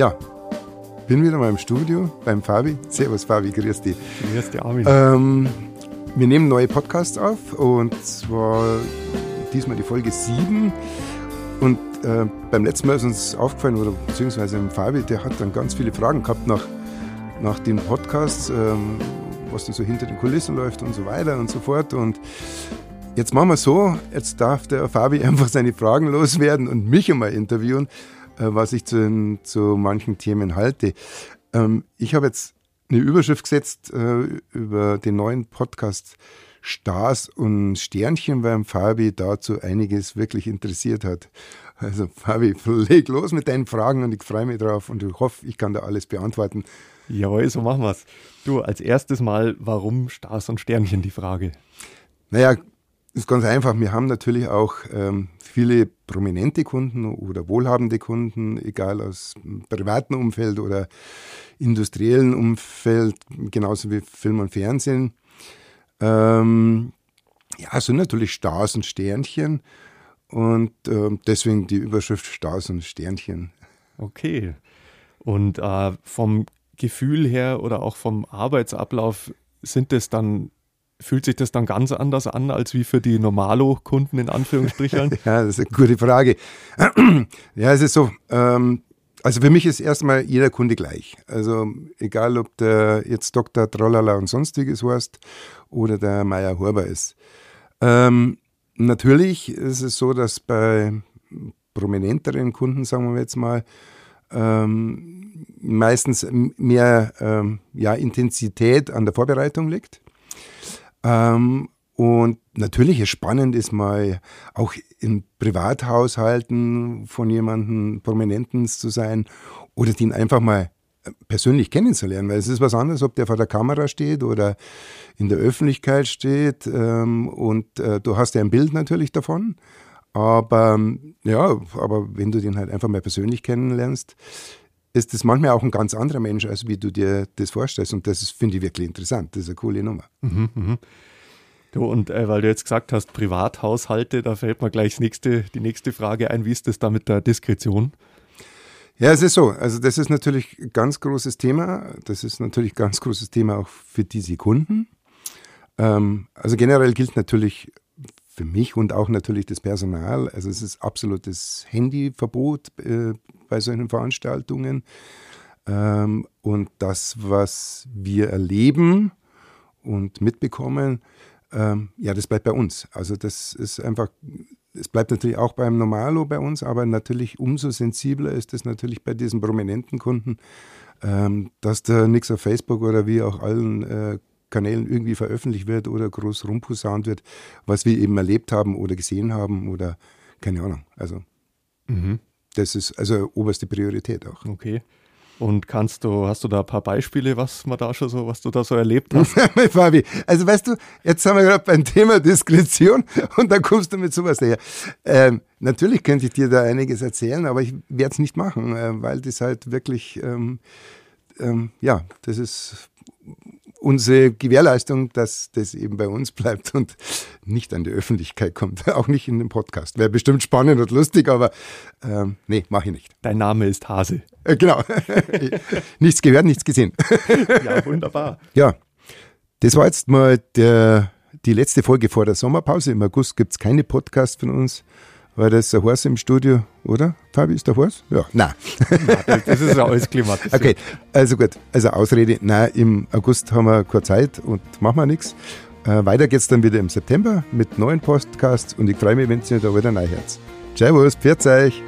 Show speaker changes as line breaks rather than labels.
Ja, bin wieder mal im Studio beim Fabi. Servus Fabi, grüß dich.
Grüß dich, Armin.
Ähm, wir nehmen neue Podcasts auf und zwar diesmal die Folge 7. Und äh, beim letzten Mal ist uns aufgefallen, oder beziehungsweise im Fabi, der hat dann ganz viele Fragen gehabt nach, nach den Podcasts, ähm, was da so hinter den Kulissen läuft und so weiter und so fort. Und jetzt machen wir so, jetzt darf der Fabi einfach seine Fragen loswerden und mich einmal interviewen. Äh, was ich zu, zu manchen Themen halte. Ähm, ich habe jetzt eine Überschrift gesetzt äh, über den neuen Podcast Stars und Sternchen, weil Fabi dazu einiges wirklich interessiert hat. Also Fabi, leg los mit deinen Fragen und ich freue mich drauf und ich hoffe, ich kann da alles beantworten.
Jawohl, so machen wir es. Du, als erstes mal, warum Stars und Sternchen die Frage?
Naja, ist ganz einfach. Wir haben natürlich auch ähm, viele prominente Kunden oder wohlhabende Kunden, egal aus privaten Umfeld oder industriellen Umfeld, genauso wie Film und Fernsehen. Ähm, ja, sind natürlich Stars und Sternchen und äh, deswegen die Überschrift Stars und Sternchen.
Okay. Und äh, vom Gefühl her oder auch vom Arbeitsablauf sind es dann fühlt sich das dann ganz anders an als wie für die Normalo-Kunden in Anführungsstrichen?
ja, das ist eine gute Frage. ja, es ist so, ähm, also für mich ist erstmal jeder Kunde gleich. Also egal, ob der jetzt Dr. Trollala und sonstiges heißt oder der Meier Horber ist. Ähm, natürlich ist es so, dass bei prominenteren Kunden, sagen wir jetzt mal, ähm, meistens mehr ähm, ja, Intensität an der Vorbereitung liegt. Ähm, und natürlich ist spannend ist mal auch in Privathaushalten von jemandem Prominenten zu sein oder den einfach mal persönlich kennenzulernen, weil es ist was anderes, ob der vor der Kamera steht oder in der Öffentlichkeit steht ähm, und äh, du hast ja ein Bild natürlich davon, aber ja, aber wenn du den halt einfach mal persönlich kennenlernst, ist das manchmal auch ein ganz anderer Mensch, als wie du dir das vorstellst. Und das finde ich wirklich interessant. Das ist eine coole Nummer. Mhm,
mh. Du, und äh, weil du jetzt gesagt hast, Privathaushalte, da fällt mir gleich nächste, die nächste Frage ein. Wie ist das da mit der Diskretion?
Ja, es ist so. Also, das ist natürlich ein ganz großes Thema. Das ist natürlich ein ganz großes Thema auch für diese Kunden. Ähm, also, generell gilt natürlich für mich und auch natürlich das Personal. Also, es ist absolutes Handyverbot äh, bei solchen Veranstaltungen. Ähm, und das, was wir erleben und mitbekommen, ähm, ja, das bleibt bei uns. Also das ist einfach, es bleibt natürlich auch beim Normalo bei uns, aber natürlich umso sensibler ist es natürlich bei diesen prominenten Kunden, ähm, dass da nichts auf Facebook oder wie auch allen äh, Kanälen irgendwie veröffentlicht wird oder groß rumposaunt wird, was wir eben erlebt haben oder gesehen haben oder keine Ahnung. Also mhm. Das ist also oberste Priorität auch.
Okay. Und kannst du, hast du da ein paar Beispiele, was man da schon so, was du da so erlebt hast?
Fabi, also weißt du, jetzt haben wir gerade beim Thema Diskretion und dann kommst du mit sowas daher. Ähm, natürlich könnte ich dir da einiges erzählen, aber ich werde es nicht machen, äh, weil das halt wirklich, ähm, ähm, ja, das ist unsere Gewährleistung, dass das eben bei uns bleibt und nicht an die Öffentlichkeit kommt. Auch nicht in den Podcast. Wäre bestimmt spannend und lustig, aber ähm, nee, mache ich nicht.
Dein Name ist Hase.
Äh, genau. nichts gehört, nichts gesehen.
ja, wunderbar.
Ja, das war jetzt mal der, die letzte Folge vor der Sommerpause. Im August gibt es keine Podcasts von uns. War das der Horst im Studio, oder? Fabi, ist der Horst? Ja, nein.
nein das ist ja alles klimatisiert.
Okay, also gut. Also Ausrede, nein, im August haben wir keine Zeit und machen wir nichts. Äh, weiter geht's dann wieder im September mit neuen Podcasts und ich freue mich, wenn ihr da wieder reinhört. Servus, pfiat euch.